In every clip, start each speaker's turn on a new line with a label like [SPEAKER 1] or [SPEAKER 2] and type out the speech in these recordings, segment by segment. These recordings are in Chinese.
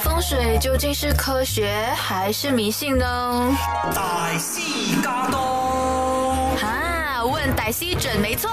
[SPEAKER 1] 风水究竟是科学还是迷信呢？
[SPEAKER 2] 大师驾到，
[SPEAKER 1] 哈，问歹西准没错。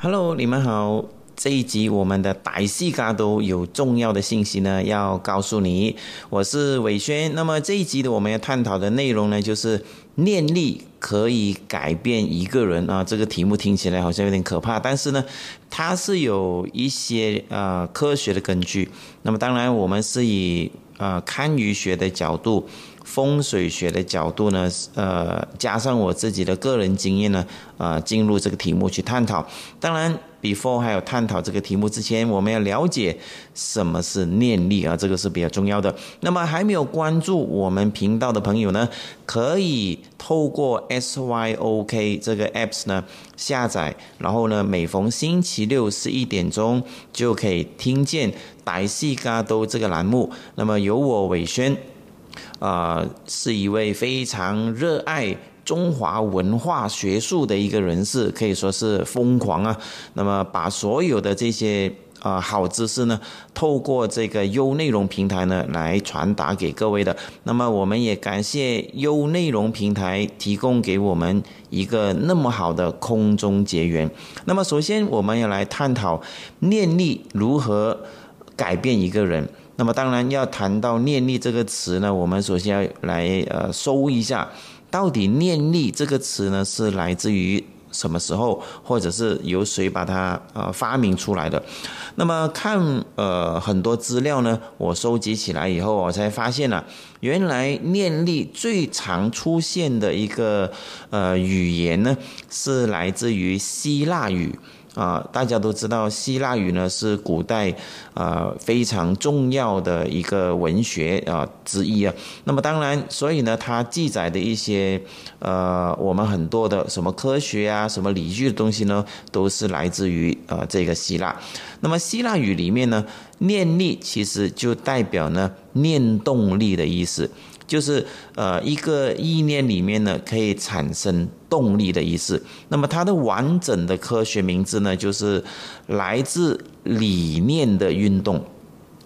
[SPEAKER 3] Hello，你们好。这一集我们的歹戏嘎都有重要的信息呢，要告诉你。我是伟轩。那么这一集的我们要探讨的内容呢，就是念力可以改变一个人啊。这个题目听起来好像有点可怕，但是呢，它是有一些呃科学的根据。那么当然，我们是以呃堪舆学的角度。风水学的角度呢，呃，加上我自己的个人经验呢，呃，进入这个题目去探讨。当然，before 还有探讨这个题目之前，我们要了解什么是念力啊，这个是比较重要的。那么还没有关注我们频道的朋友呢，可以透过 SYOK 这个 apps 呢下载，然后呢，每逢星期六十一点钟就可以听见歹西嘎都这个栏目。那么由我伟轩。啊、是一位非常热爱中华文化学术的一个人士，可以说是疯狂啊。那么把所有的这些啊、好知识呢，透过这个优内容平台呢来传达给各位的。那么我们也感谢优内容平台提供给我们一个那么好的空中结缘。那么首先我们要来探讨念力如何改变一个人。那么当然要谈到念力这个词呢，我们首先要来呃搜一下，到底念力这个词呢是来自于什么时候，或者是由谁把它呃发明出来的？那么看呃很多资料呢，我收集起来以后，我才发现呢、啊，原来念力最常出现的一个呃语言呢，是来自于希腊语。啊、大家都知道希腊语呢是古代呃非常重要的一个文学啊、之一啊。那么当然，所以呢，它记载的一些呃我们很多的什么科学啊、什么理据的东西呢，都是来自于呃这个希腊。那么希腊语里面呢，念力其实就代表呢念动力的意思。就是呃一个意念里面呢可以产生动力的意思。那么它的完整的科学名字呢，就是来自理念的运动，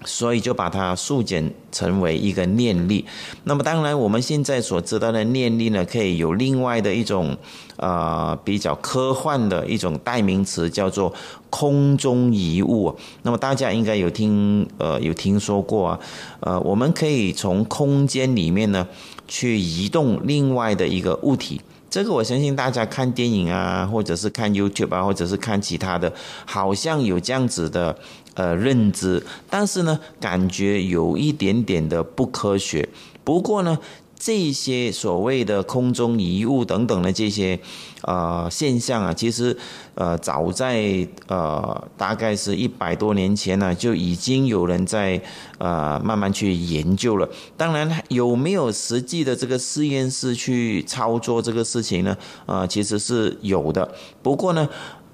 [SPEAKER 3] 所以就把它縮減成为一个念力。那么当然，我们现在所知道的念力呢，可以有另外的一种呃比较科幻的一种代名词，叫做空中遗物。那么大家应该有听呃有听说过啊，呃我们可以从空间里面呢去移动另外的一个物体。这个我相信大家看电影啊，或者是看 YouTube 啊，或者是看其他的，好像有这样子的呃认知，但是呢，感觉有一点点的不科学。不过呢，这些所谓的空中遗物等等的这些呃现象啊，其实呃早在呃大概是一百多年前呢，就已经有人在呃慢慢去研究了。当然，有没有实际的这个实验室去操作这个事情呢？呃，其实是有的。不过呢，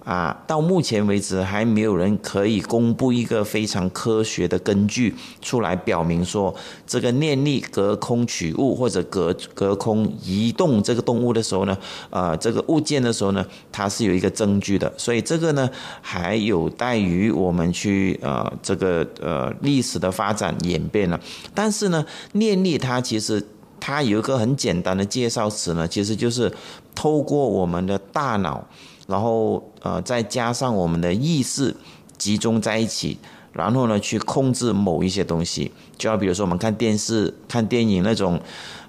[SPEAKER 3] 啊，到目前为止还没有人可以公布一个非常科学的根据出来表明说这个念力隔空取物或者隔隔空移动这个动物的时候呢，呃，这个物件的时候呢，它是有一个证据的。所以这个呢，还有待于我们去呃这个呃历史的发展演变了。但是呢，念力它其实它有一个很简单的介绍词呢，其实就是透过我们的大脑。然后，呃，再加上我们的意识集中在一起，然后呢，去控制某一些东西。就要比如说，我们看电视、看电影那种，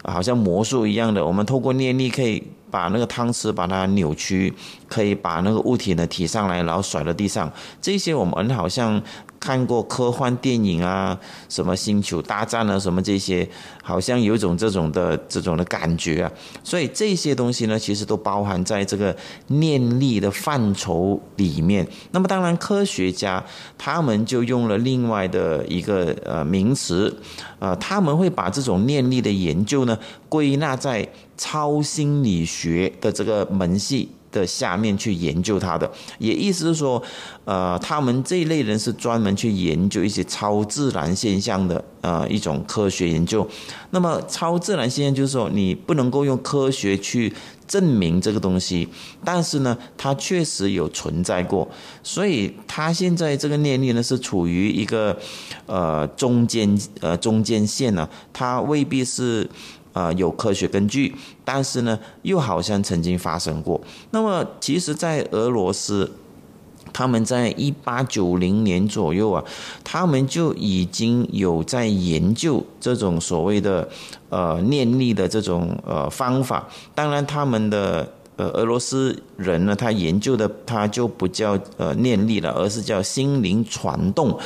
[SPEAKER 3] 好像魔术一样的。我们透过念力可以把那个汤匙把它扭曲，可以把那个物体呢提上来，然后甩到地上。这些我们好像看过科幻电影啊，什么星球大战啊，什么这些，好像有一種這種的这种的感觉啊。所以这些东西呢，其实都包含在这个念力的范畴里面。那么，当然，科学家他们就用了另外的一个呃名词，呃，他们会把这种念力的研究呢归纳在超心理学的这个门系的下面去研究它的，也意思是说，呃，他们这一类人是专门去研究一些超自然现象的，呃，一种科学研究。那么超自然现象就是说，你不能够用科学去证明这个东西，但是呢，它确实有存在过，所以它现在这个念力呢是处于一个呃中间呃中间线呢，它未必是。呃，有科学根据，但是呢，又好像曾经发生过。那么，其实，在俄罗斯，他们在一八九零年左右啊，他们就已经有在研究这种所谓的呃念力的这种呃方法。当然，他们的呃俄罗斯人呢，他研究的他就不叫呃念力了，而是叫心灵传动。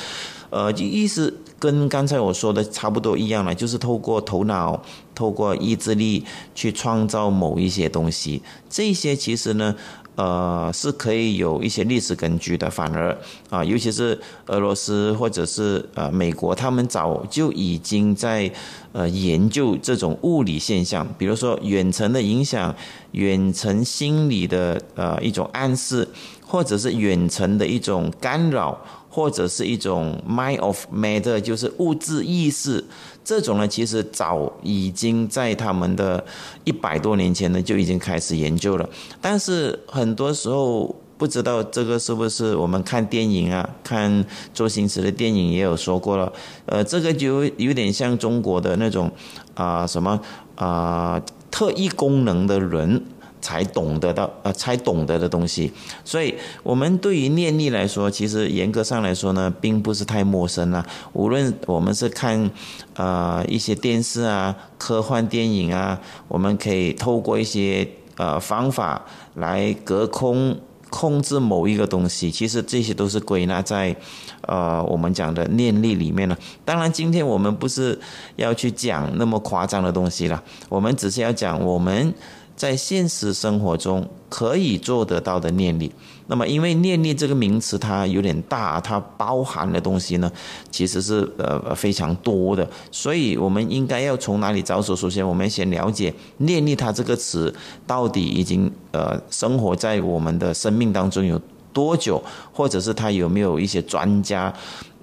[SPEAKER 3] 呃，意思跟刚才我说的差不多一样了，就是透过头脑、透过意志力去创造某一些东西。这些其实呢，呃，是可以有一些历史根据的。反而啊，尤其是俄罗斯或者是呃美国，他们早就已经在呃研究这种物理现象，比如说远程的影响、远程心理的呃一种暗示，或者是远程的一种干扰。或者是一种 mind of matter，就是物质意识，这种呢，其实早已经在他们的一百多年前呢就已经开始研究了。但是很多时候不知道这个是不是我们看电影啊，看周星驰的电影也有说过了。呃，这个就有点像中国的那种啊什么啊特异功能的人。才懂得到呃，才懂得的东西，所以我们对于念力来说，其实严格上来说呢，并不是太陌生了。无论我们是看呃一些电视啊、科幻电影啊，我们可以透过一些呃方法来隔空控制某一个东西，其实这些都是归纳在呃我们讲的念力里面了。当然，今天我们不是要去讲那么夸张的东西了，我们只是要讲我们。在现实生活中可以做得到的念力，那么因为念力这个名词它有点大，它包含的东西呢其实是呃非常多的，所以我们应该要从哪里着手？首先，我们先了解念力它这个词到底已经呃生活在我们的生命当中有多久，或者是它有没有一些专家。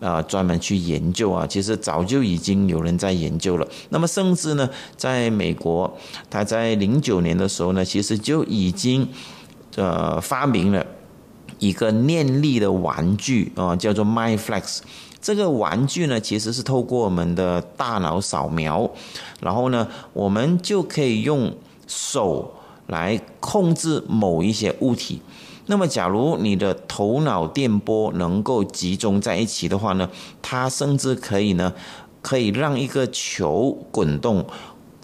[SPEAKER 3] 啊，专门去研究啊，其实早就已经有人在研究了。那么，甚至呢，在美国，他在零九年的时候呢，其实就已经呃发明了一个念力的玩具啊，叫做 MyFlex。这个玩具呢，其实是透过我们的大脑扫描，然后呢，我们就可以用手来控制某一些物体。那么，假如你的头脑电波能够集中在一起的话呢，它甚至可以呢，可以让一个球滚动。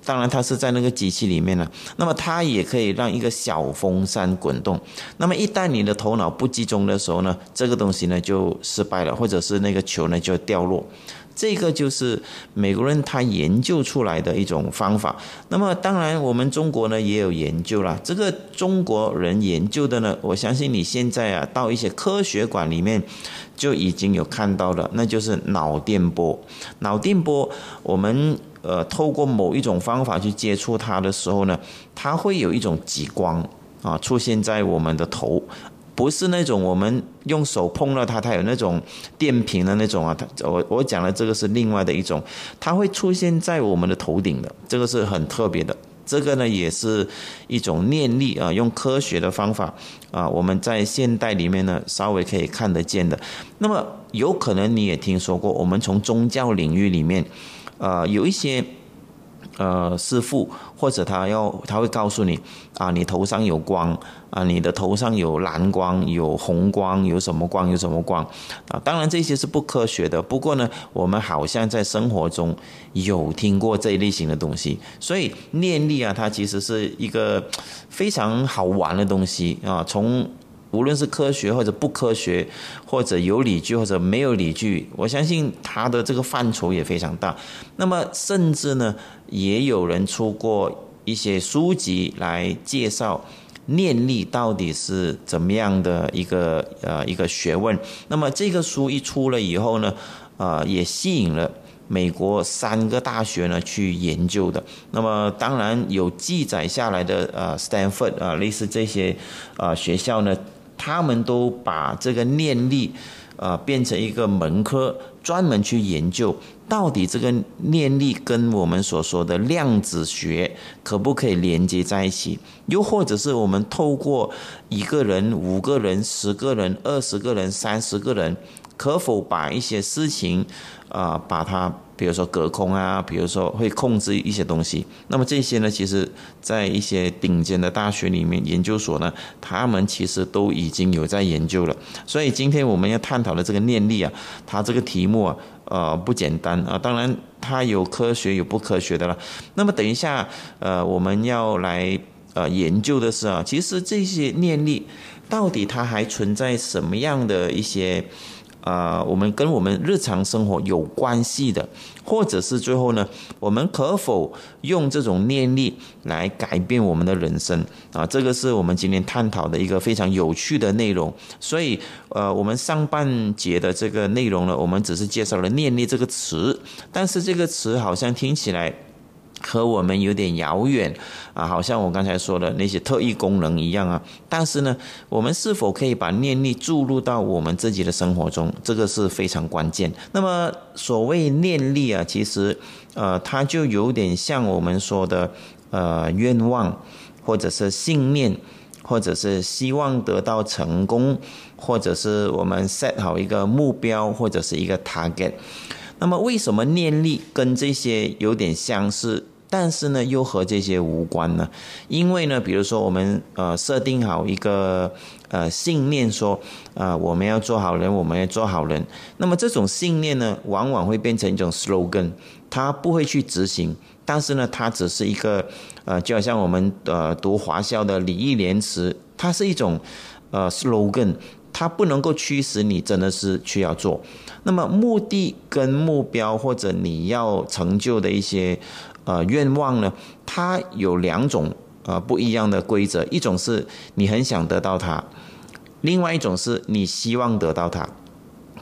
[SPEAKER 3] 当然，它是在那个机器里面呢。那么，它也可以让一个小风扇滚动。那么，一旦你的头脑不集中的时候呢，这个东西呢就失败了，或者是那个球呢就掉落。这个就是美国人他研究出来的一种方法。那么，当然我们中国呢也有研究了。这个中国人研究的呢，我相信你现在啊到一些科学馆里面就已经有看到了，那就是脑电波。脑电波，我们呃透过某一种方法去接触它的时候呢，它会有一种极光啊出现在我们的头。不是那种我们用手碰到它，它有那种电瓶的那种啊。它我我讲的这个是另外的一种，它会出现在我们的头顶的，这个是很特别的。这个呢也是一种念力啊，用科学的方法啊，我们在现代里面呢稍微可以看得见的。那么有可能你也听说过，我们从宗教领域里面，呃，有一些。呃，师傅或者他要他会告诉你啊，你头上有光啊，你的头上有蓝光、有红光、有什么光、有什么光啊。当然这些是不科学的，不过呢，我们好像在生活中有听过这一类型的东西。所以念力啊，它其实是一个非常好玩的东西啊。从无论是科学或者不科学，或者有理据或者没有理据，我相信它的这个范畴也非常大。那么，甚至呢，也有人出过一些书籍来介绍念力到底是怎么样的一个呃一个学问。那么，这个书一出了以后呢，呃，也吸引了美国三个大学呢去研究的。那么当然有记载下来的，呃，Stanford 啊，类似这些啊学校呢，他们都把这个念力。呃，变成一个门科，专门去研究到底这个念力跟我们所说的量子学可不可以连接在一起？又或者是我们透过一个人、五个人、十个人、二十个人、三十个人，可否把一些事情啊，把它。比如说隔空啊，比如说会控制一些东西，那么这些呢，其实在一些顶尖的大学里面、研究所呢，他们其实都已经有在研究了。所以今天我们要探讨的这个念力啊，它这个题目啊，呃，不简单啊。当然，它有科学有不科学的了。那么等一下，呃，我们要来呃研究的是啊，其实这些念力到底它还存在什么样的一些？啊，我们跟我们日常生活有关系的，或者是最后呢，我们可否用这种念力来改变我们的人生啊？这个是我们今天探讨的一个非常有趣的内容。所以，呃，我们上半节的这个内容呢，我们只是介绍了“念力”这个词，但是这个词好像听起来。和我们有点遥远啊，好像我刚才说的那些特异功能一样啊。但是呢，我们是否可以把念力注入到我们自己的生活中，这个是非常关键。那么，所谓念力啊，其实呃，它就有点像我们说的呃愿望，或者是信念，或者是希望得到成功，或者是我们 set 好一个目标，或者是一个 target。那么，为什么念力跟这些有点相似？但是呢，又和这些无关呢？因为呢，比如说我们呃设定好一个呃信念，说啊我们要做好人，我们要做好人。那么这种信念呢，往往会变成一种 slogan，它不会去执行。但是呢，它只是一个呃，就好像我们呃读华校的礼义廉耻，它是一种呃 slogan，它不能够驱使你真的是去要做。那么目的跟目标或者你要成就的一些。呃，愿望呢，它有两种呃不一样的规则，一种是你很想得到它，另外一种是你希望得到它，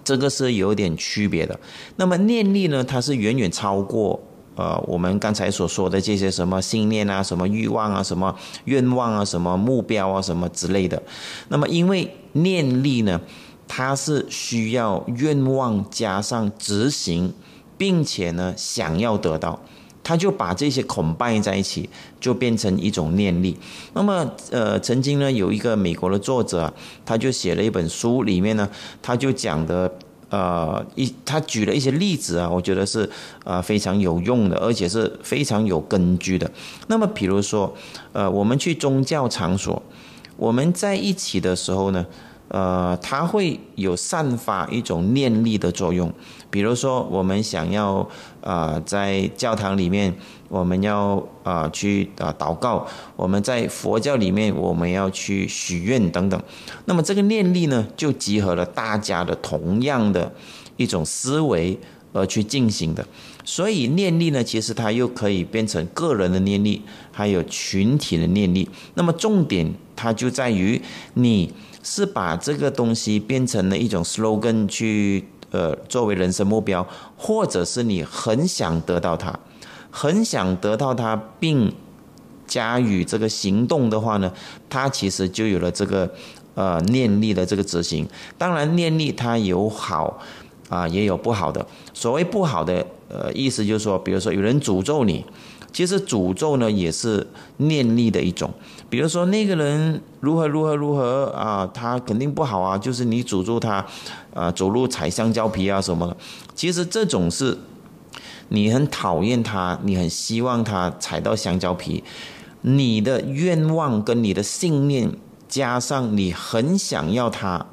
[SPEAKER 3] 这个是有点区别的。那么念力呢，它是远远超过呃我们刚才所说的这些什么信念啊、什么欲望啊、什么愿望啊、什么目标啊、什么之类的。那么因为念力呢，它是需要愿望加上执行，并且呢想要得到。他就把这些捆绑在一起，就变成一种念力。那么，呃，曾经呢，有一个美国的作者，他就写了一本书，里面呢，他就讲的，呃，一他举了一些例子啊，我觉得是啊非常有用的，而且是非常有根据的。那么，比如说，呃，我们去宗教场所，我们在一起的时候呢。呃，它会有散发一种念力的作用。比如说，我们想要啊，在教堂里面，我们要啊去啊祷告；我们在佛教里面，我们要去许愿等等。那么，这个念力呢，就集合了大家的同样的一种思维而去进行的。所以，念力呢，其实它又可以变成个人的念力，还有群体的念力。那么，重点它就在于你。是把这个东西变成了一种 slogan 去呃作为人生目标，或者是你很想得到它，很想得到它，并加以这个行动的话呢，它其实就有了这个呃念力的这个执行。当然，念力它有好啊，也有不好的。所谓不好的呃意思就是说，比如说有人诅咒你。其实诅咒呢也是念力的一种，比如说那个人如何如何如何啊，他肯定不好啊，就是你诅咒他，啊走路踩香蕉皮啊什么的。其实这种是，你很讨厌他，你很希望他踩到香蕉皮，你的愿望跟你的信念加上你很想要他，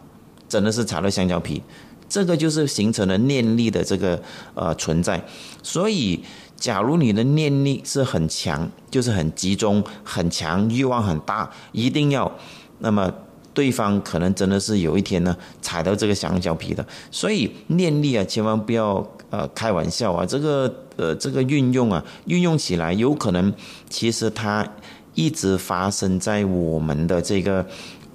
[SPEAKER 3] 真的是踩到香蕉皮，这个就是形成了念力的这个呃存在，所以。假如你的念力是很强，就是很集中、很强，欲望很大，一定要，那么对方可能真的是有一天呢踩到这个香蕉皮的。所以念力啊，千万不要呃开玩笑啊，这个呃这个运用啊，运用起来有可能其实它一直发生在我们的这个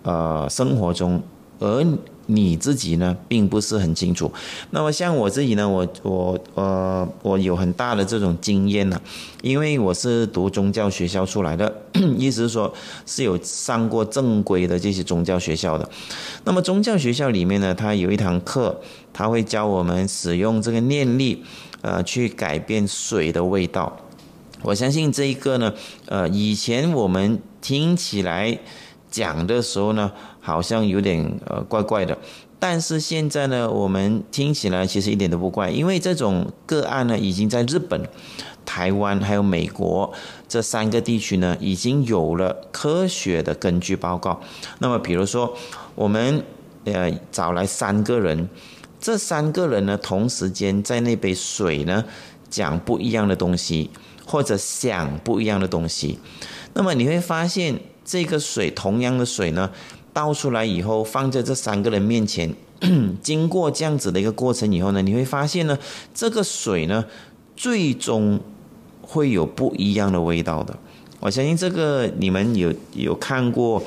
[SPEAKER 3] 呃生活中，而你自己呢，并不是很清楚。那么像我自己呢，我我呃，我有很大的这种经验呢，因为我是读宗教学校出来的，意思是说是有上过正规的这些宗教学校的。那么宗教学校里面呢，它有一堂课，它会教我们使用这个念力，呃，去改变水的味道。我相信这一个呢，呃，以前我们听起来讲的时候呢。好像有点呃怪怪的，但是现在呢，我们听起来其实一点都不怪，因为这种个案呢，已经在日本、台湾还有美国这三个地区呢，已经有了科学的根据报告。那么，比如说我们呃找来三个人，这三个人呢，同时间在那杯水呢讲不一样的东西，或者想不一样的东西，那么你会发现这个水同样的水呢。倒出来以后，放在这三个人面前，经过这样子的一个过程以后呢，你会发现呢，这个水呢，最终会有不一样的味道的。我相信这个你们有有看过，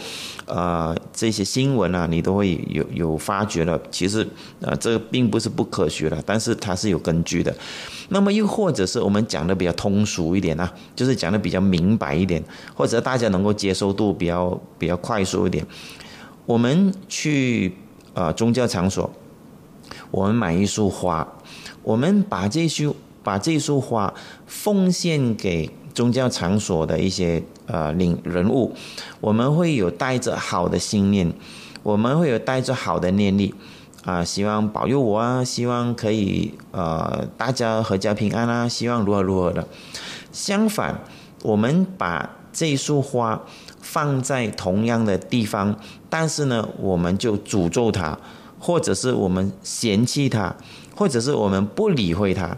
[SPEAKER 3] 呃，这些新闻啊，你都会有有发觉了。其实，呃，这个并不是不科学的，但是它是有根据的。那么又或者是我们讲的比较通俗一点啊，就是讲的比较明白一点，或者大家能够接受度比较比较快速一点。我们去呃宗教场所，我们买一束花，我们把这束把这束花奉献给宗教场所的一些呃领人物，我们会有带着好的信念，我们会有带着好的念力啊，希望保佑我啊，希望可以呃大家阖家平安啊，希望如何如何的。相反，我们把这束花。放在同样的地方，但是呢，我们就诅咒他，或者是我们嫌弃他，或者是我们不理会他。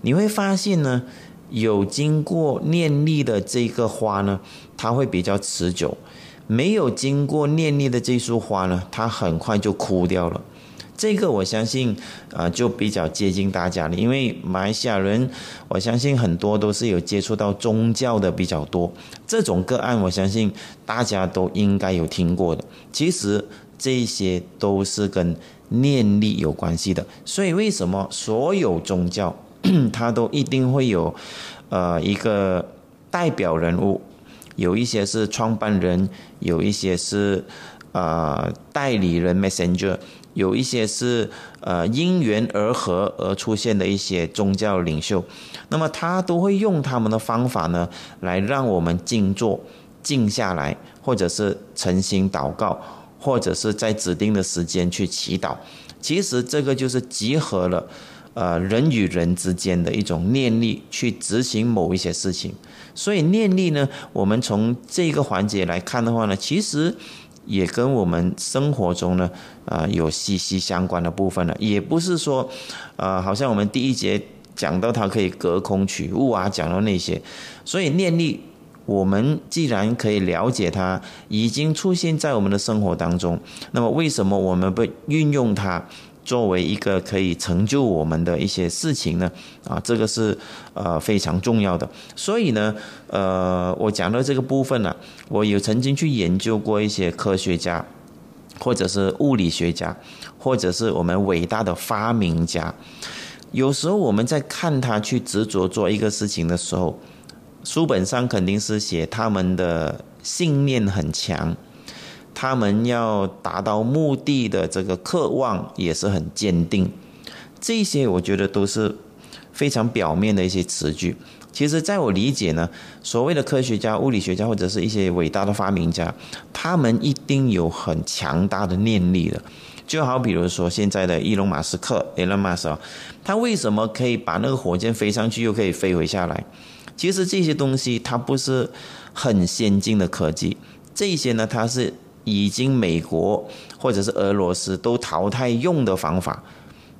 [SPEAKER 3] 你会发现呢，有经过念力的这个花呢，它会比较持久；没有经过念力的这束花呢，它很快就枯掉了。这个我相信，啊，就比较接近大家了。因为马来西亚人，我相信很多都是有接触到宗教的比较多。这种个案，我相信大家都应该有听过的。其实这些都是跟念力有关系的。所以为什么所有宗教，它都一定会有，呃，一个代表人物，有一些是创办人，有一些是，呃，代理人 （messenger）。有一些是呃因缘而合而出现的一些宗教领袖，那么他都会用他们的方法呢，来让我们静坐、静下来，或者是诚心祷告，或者是在指定的时间去祈祷。其实这个就是集合了呃人与人之间的一种念力去执行某一些事情。所以念力呢，我们从这个环节来看的话呢，其实。也跟我们生活中呢，啊，有息息相关的部分了。也不是说，啊，好像我们第一节讲到它可以隔空取物啊，讲到那些。所以念力，我们既然可以了解它，已经出现在我们的生活当中，那么为什么我们不运用它？作为一个可以成就我们的一些事情呢，啊，这个是呃非常重要的。所以呢，呃，我讲到这个部分呢，我有曾经去研究过一些科学家，或者是物理学家，或者是我们伟大的发明家。有时候我们在看他去执着做一个事情的时候，书本上肯定是写他们的信念很强。他们要达到目的的这个渴望也是很坚定，这些我觉得都是非常表面的一些词句。其实，在我理解呢，所谓的科学家、物理学家或者是一些伟大的发明家，他们一定有很强大的念力的。就好比如说现在的伊隆马斯克 （Elon Musk），他为什么可以把那个火箭飞上去，又可以飞回下来？其实这些东西它不是很先进的科技，这些呢，它是。已经美国或者是俄罗斯都淘汰用的方法，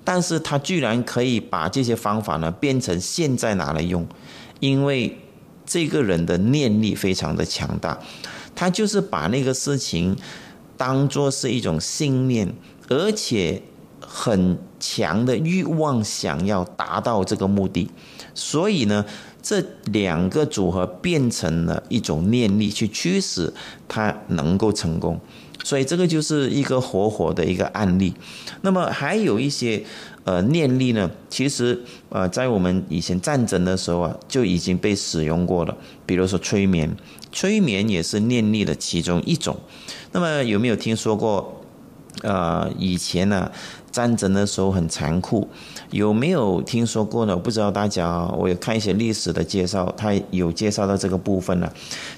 [SPEAKER 3] 但是他居然可以把这些方法呢变成现在拿来用，因为这个人的念力非常的强大，他就是把那个事情当做是一种信念，而且很强的欲望想要达到这个目的，所以呢。这两个组合变成了一种念力，去驱使它能够成功。所以这个就是一个活活的一个案例。那么还有一些呃念力呢，其实呃在我们以前战争的时候啊就已经被使用过了，比如说催眠，催眠也是念力的其中一种。那么有没有听说过？呃，以前呢，战争的时候很残酷，有没有听说过呢？我不知道大家，我有看一些历史的介绍，他有介绍到这个部分呢，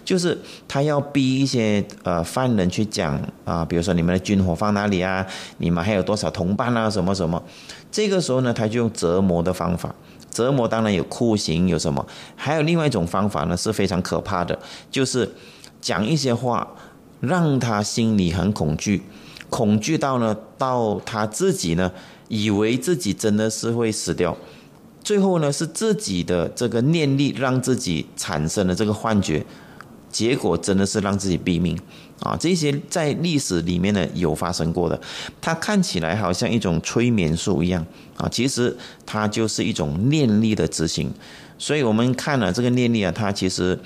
[SPEAKER 3] 就是他要逼一些呃犯人去讲啊，比如说你们的军火放哪里啊，你们还有多少同伴啊，什么什么，这个时候呢，他就用折磨的方法，折磨当然有酷刑，有什么，还有另外一种方法呢，是非常可怕的，就是讲一些话，让他心里很恐惧。恐惧到呢，到他自己呢，以为自己真的是会死掉，最后呢是自己的这个念力让自己产生了这个幻觉，结果真的是让自己毙命啊！这些在历史里面呢有发生过的，它看起来好像一种催眠术一样啊，其实它就是一种念力的执行。所以我们看了这个念力啊，它其实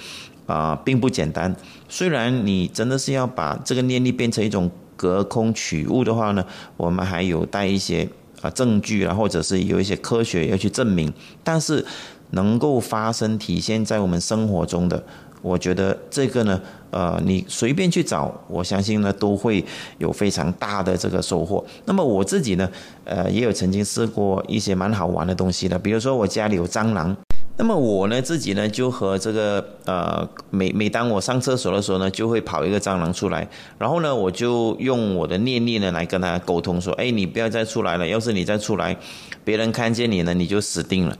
[SPEAKER 3] 啊并不简单。虽然你真的是要把这个念力变成一种。隔空取物的话呢，我们还有带一些啊证据啊，或者是有一些科学要去证明。但是能够发生体现在我们生活中的，我觉得这个呢，呃，你随便去找，我相信呢都会有非常大的这个收获。那么我自己呢，呃，也有曾经试过一些蛮好玩的东西的，比如说我家里有蟑螂。那么我呢自己呢就和这个呃每每当我上厕所的时候呢就会跑一个蟑螂出来，然后呢我就用我的念力呢来跟他沟通说，哎你不要再出来了，要是你再出来，别人看见你呢你就死定了。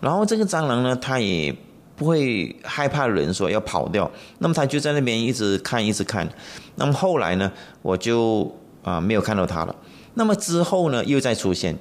[SPEAKER 3] 然后这个蟑螂呢它也不会害怕人说要跑掉，那么它就在那边一直看一直看。那么后来呢我就啊没有看到它了。那么之后呢又再出现，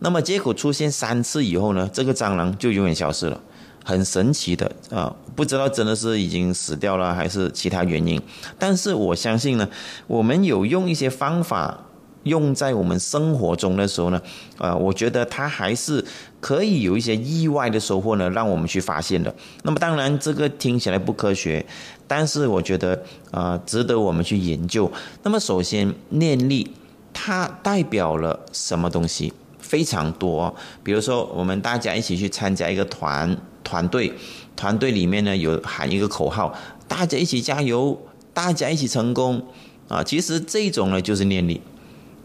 [SPEAKER 3] 那么结果出现三次以后呢这个蟑螂就永远消失了。很神奇的啊，不知道真的是已经死掉了还是其他原因。但是我相信呢，我们有用一些方法用在我们生活中的时候呢，啊，我觉得它还是可以有一些意外的收获呢，让我们去发现的。那么当然这个听起来不科学，但是我觉得啊，值得我们去研究。那么首先念力它代表了什么东西？非常多，比如说我们大家一起去参加一个团。团队，团队里面呢有喊一个口号，大家一起加油，大家一起成功啊！其实这种呢就是念力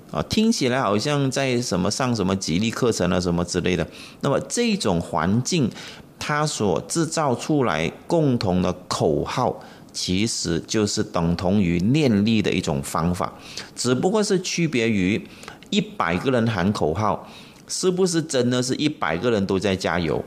[SPEAKER 3] 啊，听起来好像在什么上什么吉利课程啊什么之类的。那么这种环境，它所制造出来共同的口号，其实就是等同于念力的一种方法，只不过是区别于一百个人喊口号，是不是真的是一百个人都在加油？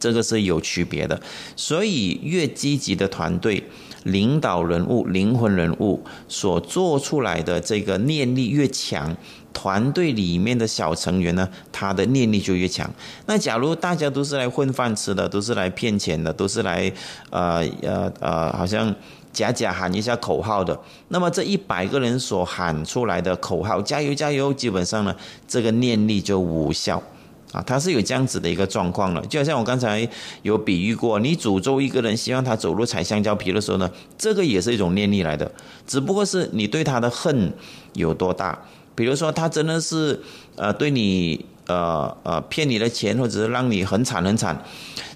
[SPEAKER 3] 这个是有区别的，所以越积极的团队领导人物、灵魂人物所做出来的这个念力越强，团队里面的小成员呢，他的念力就越强。那假如大家都是来混饭吃的，都是来骗钱的，都是来呃呃呃，好像假假喊一下口号的，那么这一百个人所喊出来的口号“加油加油”，基本上呢，这个念力就无效。啊，他是有这样子的一个状况了，就好像我刚才有比喻过，你诅咒一个人，希望他走路踩香蕉皮的时候呢，这个也是一种念力来的，只不过是你对他的恨有多大。比如说，他真的是呃对你呃呃骗你的钱，或者是让你很惨很惨，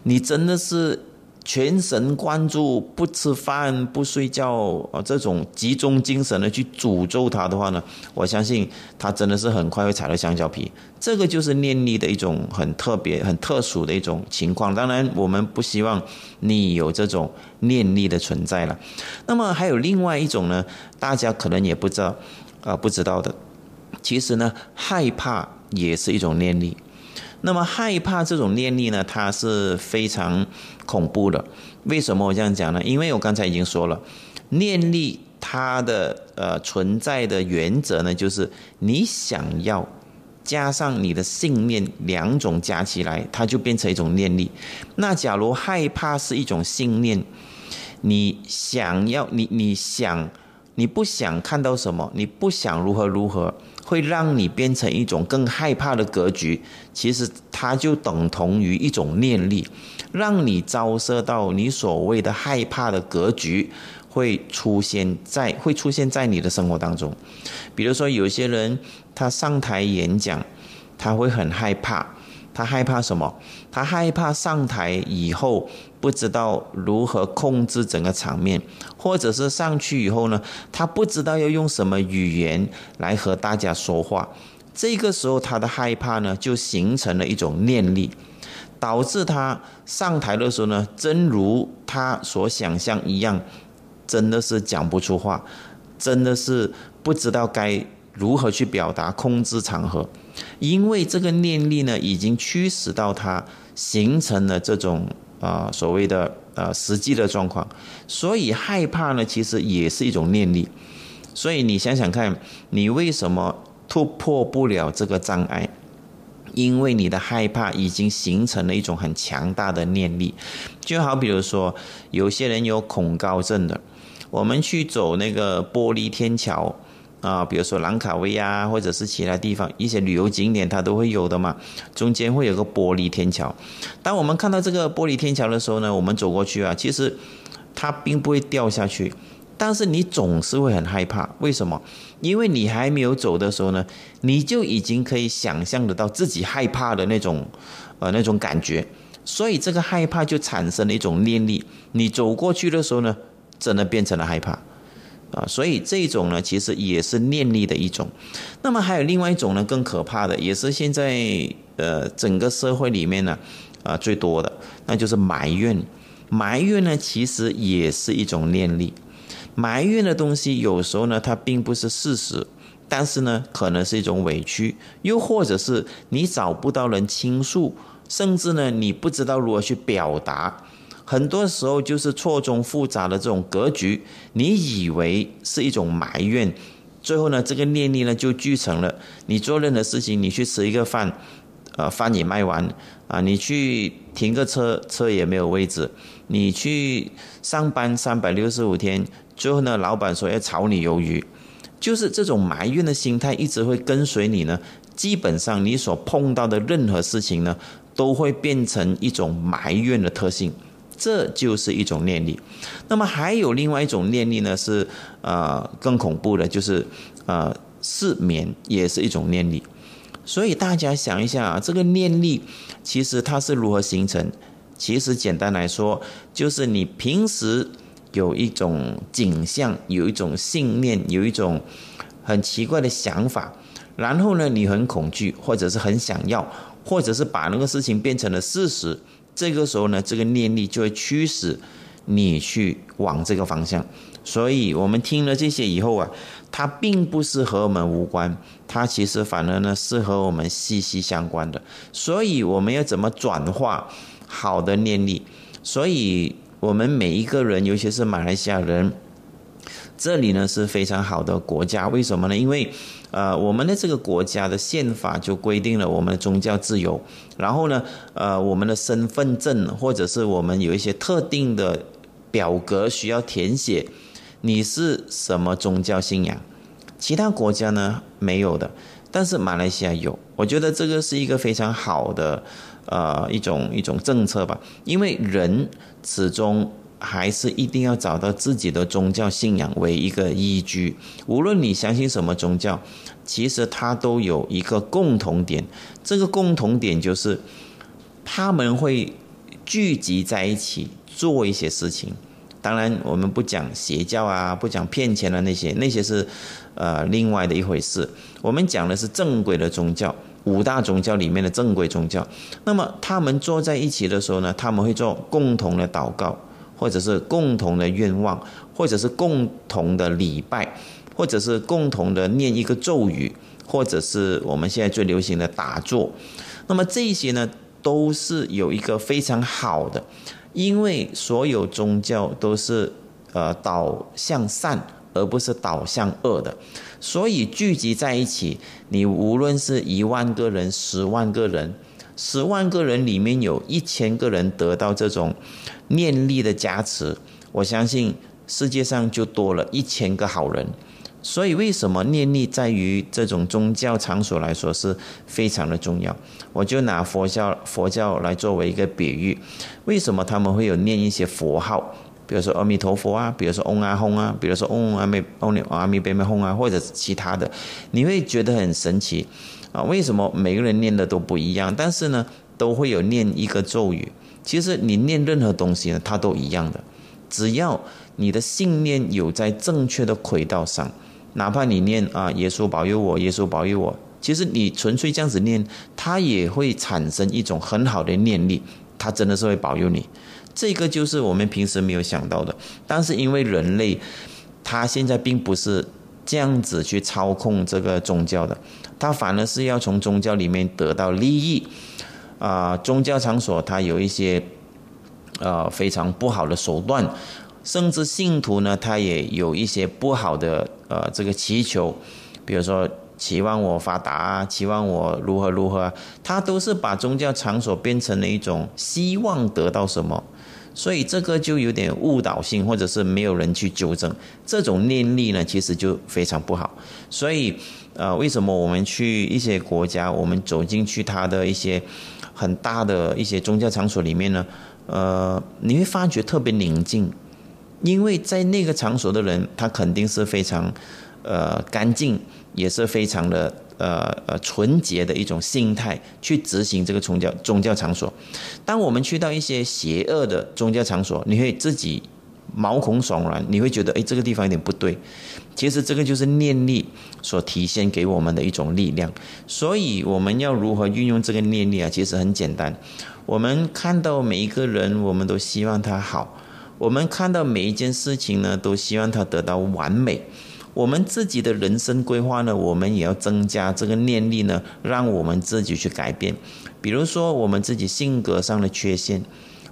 [SPEAKER 3] 你真的是。全神贯注，不吃饭不睡觉啊，这种集中精神的去诅咒他的话呢，我相信他真的是很快会踩到香蕉皮。这个就是念力的一种很特别、很特殊的一种情况。当然，我们不希望你有这种念力的存在了。那么还有另外一种呢，大家可能也不知道啊，不知道的，其实呢，害怕也是一种念力。那么害怕这种念力呢，它是非常恐怖的。为什么我这样讲呢？因为我刚才已经说了，念力它的呃存在的原则呢，就是你想要加上你的信念两种加起来，它就变成一种念力。那假如害怕是一种信念，你想要你你想你不想看到什么，你不想如何如何。会让你变成一种更害怕的格局，其实它就等同于一种念力，让你招射到你所谓的害怕的格局会出现在会出现在你的生活当中。比如说，有些人他上台演讲，他会很害怕。他害怕什么？他害怕上台以后不知道如何控制整个场面，或者是上去以后呢，他不知道要用什么语言来和大家说话。这个时候，他的害怕呢，就形成了一种念力，导致他上台的时候呢，真如他所想象一样，真的是讲不出话，真的是不知道该如何去表达，控制场合。因为这个念力呢，已经驱使到他形成了这种啊所谓的呃实际的状况，所以害怕呢，其实也是一种念力。所以你想想看，你为什么突破不了这个障碍？因为你的害怕已经形成了一种很强大的念力。就好比如说，有些人有恐高症的，我们去走那个玻璃天桥。啊，比如说兰卡威啊，或者是其他地方一些旅游景点，它都会有的嘛。中间会有个玻璃天桥。当我们看到这个玻璃天桥的时候呢，我们走过去啊，其实它并不会掉下去，但是你总是会很害怕。为什么？因为你还没有走的时候呢，你就已经可以想象得到自己害怕的那种呃那种感觉，所以这个害怕就产生了一种念力。你走过去的时候呢，真的变成了害怕。啊，所以这种呢，其实也是念力的一种。那么还有另外一种呢，更可怕的，也是现在呃整个社会里面呢，啊最多的，那就是埋怨。埋怨呢，其实也是一种念力。埋怨的东西有时候呢，它并不是事实，但是呢，可能是一种委屈，又或者是你找不到人倾诉，甚至呢，你不知道如何去表达。很多时候就是错综复杂的这种格局，你以为是一种埋怨，最后呢，这个念力呢就聚成了。你做任何事情，你去吃一个饭，呃，饭也卖完啊；你去停个车，车也没有位置；你去上班三百六十五天，最后呢，老板说要炒你鱿鱼，就是这种埋怨的心态一直会跟随你呢。基本上你所碰到的任何事情呢，都会变成一种埋怨的特性。这就是一种念力，那么还有另外一种念力呢，是呃更恐怖的，就是呃失眠也是一种念力。所以大家想一下啊，这个念力其实它是如何形成？其实简单来说，就是你平时有一种景象，有一种信念，有一种很奇怪的想法，然后呢，你很恐惧，或者是很想要，或者是把那个事情变成了事实。这个时候呢，这个念力就会驱使你去往这个方向。所以，我们听了这些以后啊，它并不是和我们无关，它其实反而呢是和我们息息相关的。所以，我们要怎么转化好的念力？所以我们每一个人，尤其是马来西亚人，这里呢是非常好的国家。为什么呢？因为呃，我们的这个国家的宪法就规定了我们的宗教自由。然后呢，呃，我们的身份证或者是我们有一些特定的表格需要填写，你是什么宗教信仰？其他国家呢没有的，但是马来西亚有。我觉得这个是一个非常好的呃一种一种政策吧，因为人始终。还是一定要找到自己的宗教信仰为一个依据。无论你相信什么宗教，其实它都有一个共同点。这个共同点就是，他们会聚集在一起做一些事情。当然，我们不讲邪教啊，不讲骗钱的那些，那些是呃另外的一回事。我们讲的是正规的宗教，五大宗教里面的正规宗教。那么他们坐在一起的时候呢，他们会做共同的祷告。或者是共同的愿望，或者是共同的礼拜，或者是共同的念一个咒语，或者是我们现在最流行的打坐。那么这些呢，都是有一个非常好的，因为所有宗教都是呃导向善，而不是导向恶的。所以聚集在一起，你无论是一万个人、十万个人。十万个人里面有一千个人得到这种念力的加持，我相信世界上就多了一千个好人。所以，为什么念力在于这种宗教场所来说是非常的重要？我就拿佛教佛教来作为一个比喻，为什么他们会有念一些佛号？比如说阿弥陀佛啊，比如说嗡啊吽啊，比如说嗡阿弥嗡尼阿弥呗咪吽啊，或者其他的，你会觉得很神奇啊？为什么每个人念的都不一样？但是呢，都会有念一个咒语。其实你念任何东西呢，它都一样的，只要你的信念有在正确的轨道上。哪怕你念啊，耶稣保佑我，耶稣保佑我，其实你纯粹这样子念，它也会产生一种很好的念力，它真的是会保佑你。这个就是我们平时没有想到的，但是因为人类，他现在并不是这样子去操控这个宗教的，他反而是要从宗教里面得到利益。啊，宗教场所它有一些呃非常不好的手段。甚至信徒呢，他也有一些不好的呃这个祈求，比如说期望我发达啊，期望我如何如何，他都是把宗教场所变成了一种希望得到什么，所以这个就有点误导性，或者是没有人去纠正这种念力呢，其实就非常不好。所以呃，为什么我们去一些国家，我们走进去他的一些很大的一些宗教场所里面呢，呃，你会发觉特别宁静。因为在那个场所的人，他肯定是非常，呃，干净，也是非常的呃呃纯洁的一种心态去执行这个宗教宗教场所。当我们去到一些邪恶的宗教场所，你会自己毛孔悚然，你会觉得哎，这个地方有点不对。其实这个就是念力所体现给我们的一种力量。所以我们要如何运用这个念力啊？其实很简单，我们看到每一个人，我们都希望他好。我们看到每一件事情呢，都希望它得到完美。我们自己的人生规划呢，我们也要增加这个念力呢，让我们自己去改变。比如说，我们自己性格上的缺陷。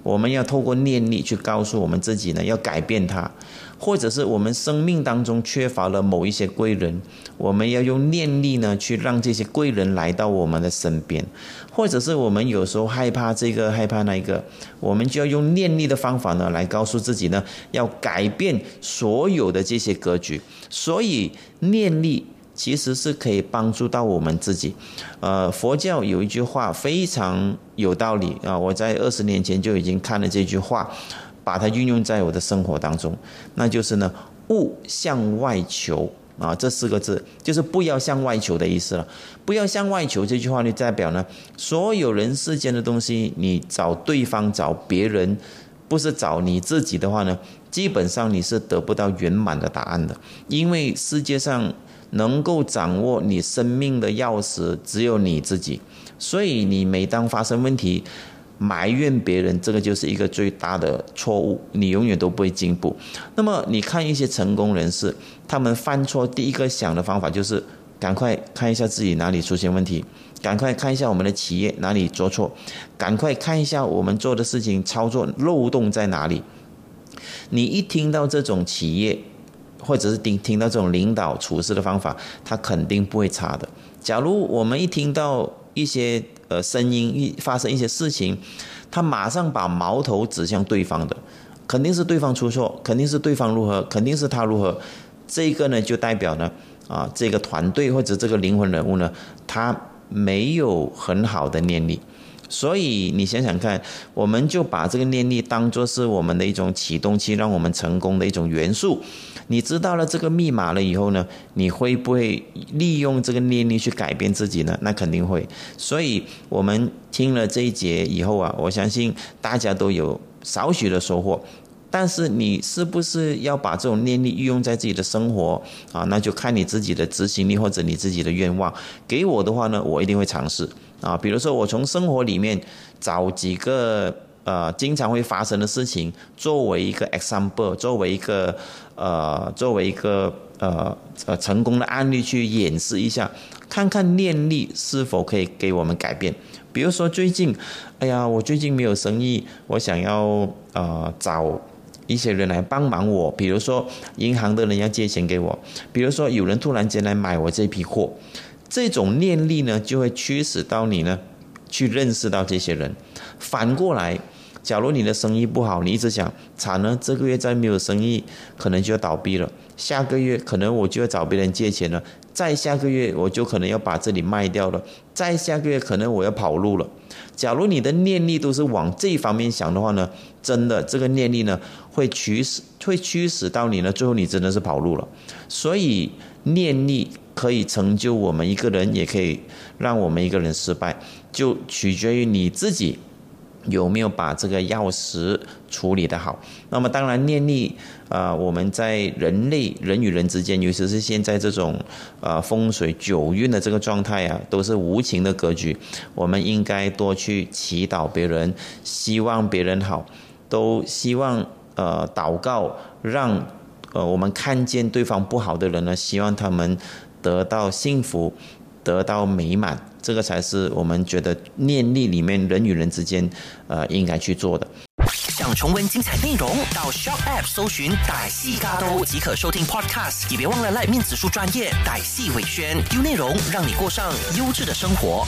[SPEAKER 3] 我们要透过念力去告诉我们自己呢，要改变它，或者是我们生命当中缺乏了某一些贵人，我们要用念力呢去让这些贵人来到我们的身边，或者是我们有时候害怕这个害怕那个，我们就要用念力的方法呢来告诉自己呢，要改变所有的这些格局，所以念力。其实是可以帮助到我们自己，呃，佛教有一句话非常有道理啊，我在二十年前就已经看了这句话，把它运用在我的生活当中，那就是呢，勿向外求啊，这四个字就是不要向外求的意思了。不要向外求这句话就代表呢，所有人世间的东西，你找对方找别人，不是找你自己的话呢，基本上你是得不到圆满的答案的，因为世界上。能够掌握你生命的钥匙只有你自己，所以你每当发生问题，埋怨别人，这个就是一个最大的错误，你永远都不会进步。那么你看一些成功人士，他们犯错第一个想的方法就是赶快看一下自己哪里出现问题，赶快看一下我们的企业哪里做错，赶快看一下我们做的事情操作漏洞在哪里。你一听到这种企业，或者是听听到这种领导处事的方法，他肯定不会差的。假如我们一听到一些呃声音，一发生一些事情，他马上把矛头指向对方的，肯定是对方出错，肯定是对方如何，肯定是他如何。这个呢，就代表呢，啊，这个团队或者这个灵魂人物呢，他没有很好的念力。所以你想想看，我们就把这个念力当做是我们的一种启动器，让我们成功的一种元素。你知道了这个密码了以后呢，你会不会利用这个念力去改变自己呢？那肯定会。所以我们听了这一节以后啊，我相信大家都有少许的收获。但是你是不是要把这种念力运用在自己的生活啊？那就看你自己的执行力或者你自己的愿望。给我的话呢，我一定会尝试啊。比如说，我从生活里面找几个呃经常会发生的事情，作为一个 example，作为一个呃作为一个呃呃成功的案例去演示一下，看看念力是否可以给我们改变。比如说最近，哎呀，我最近没有生意，我想要呃找。一些人来帮忙我，比如说银行的人要借钱给我，比如说有人突然间来买我这批货，这种念力呢，就会驱使到你呢，去认识到这些人。反过来，假如你的生意不好，你一直想惨了，这个月再没有生意，可能就要倒闭了。下个月可能我就要找别人借钱了，再下个月我就可能要把这里卖掉了，再下个月可能我要跑路了。假如你的念力都是往这一方面想的话呢，真的这个念力呢会驱使会驱使到你呢，最后你真的是跑路了。所以念力可以成就我们一个人，也可以让我们一个人失败，就取决于你自己。有没有把这个钥匙处理的好？那么当然念力，啊，我们在人类人与人之间，尤其是现在这种，呃，风水九运的这个状态啊，都是无情的格局。我们应该多去祈祷别人，希望别人好，都希望呃祷告，让呃我们看见对方不好的人呢，希望他们得到幸福。得到美满，这个才是我们觉得念力里面人与人之间，呃，应该去做的。
[SPEAKER 2] 想重温精彩内容，到 Shop App 搜寻“歹戏嘎都”即可收听 Podcast。也别忘了赖面子书专业歹戏伟轩，丢内容让你过上优质的生活。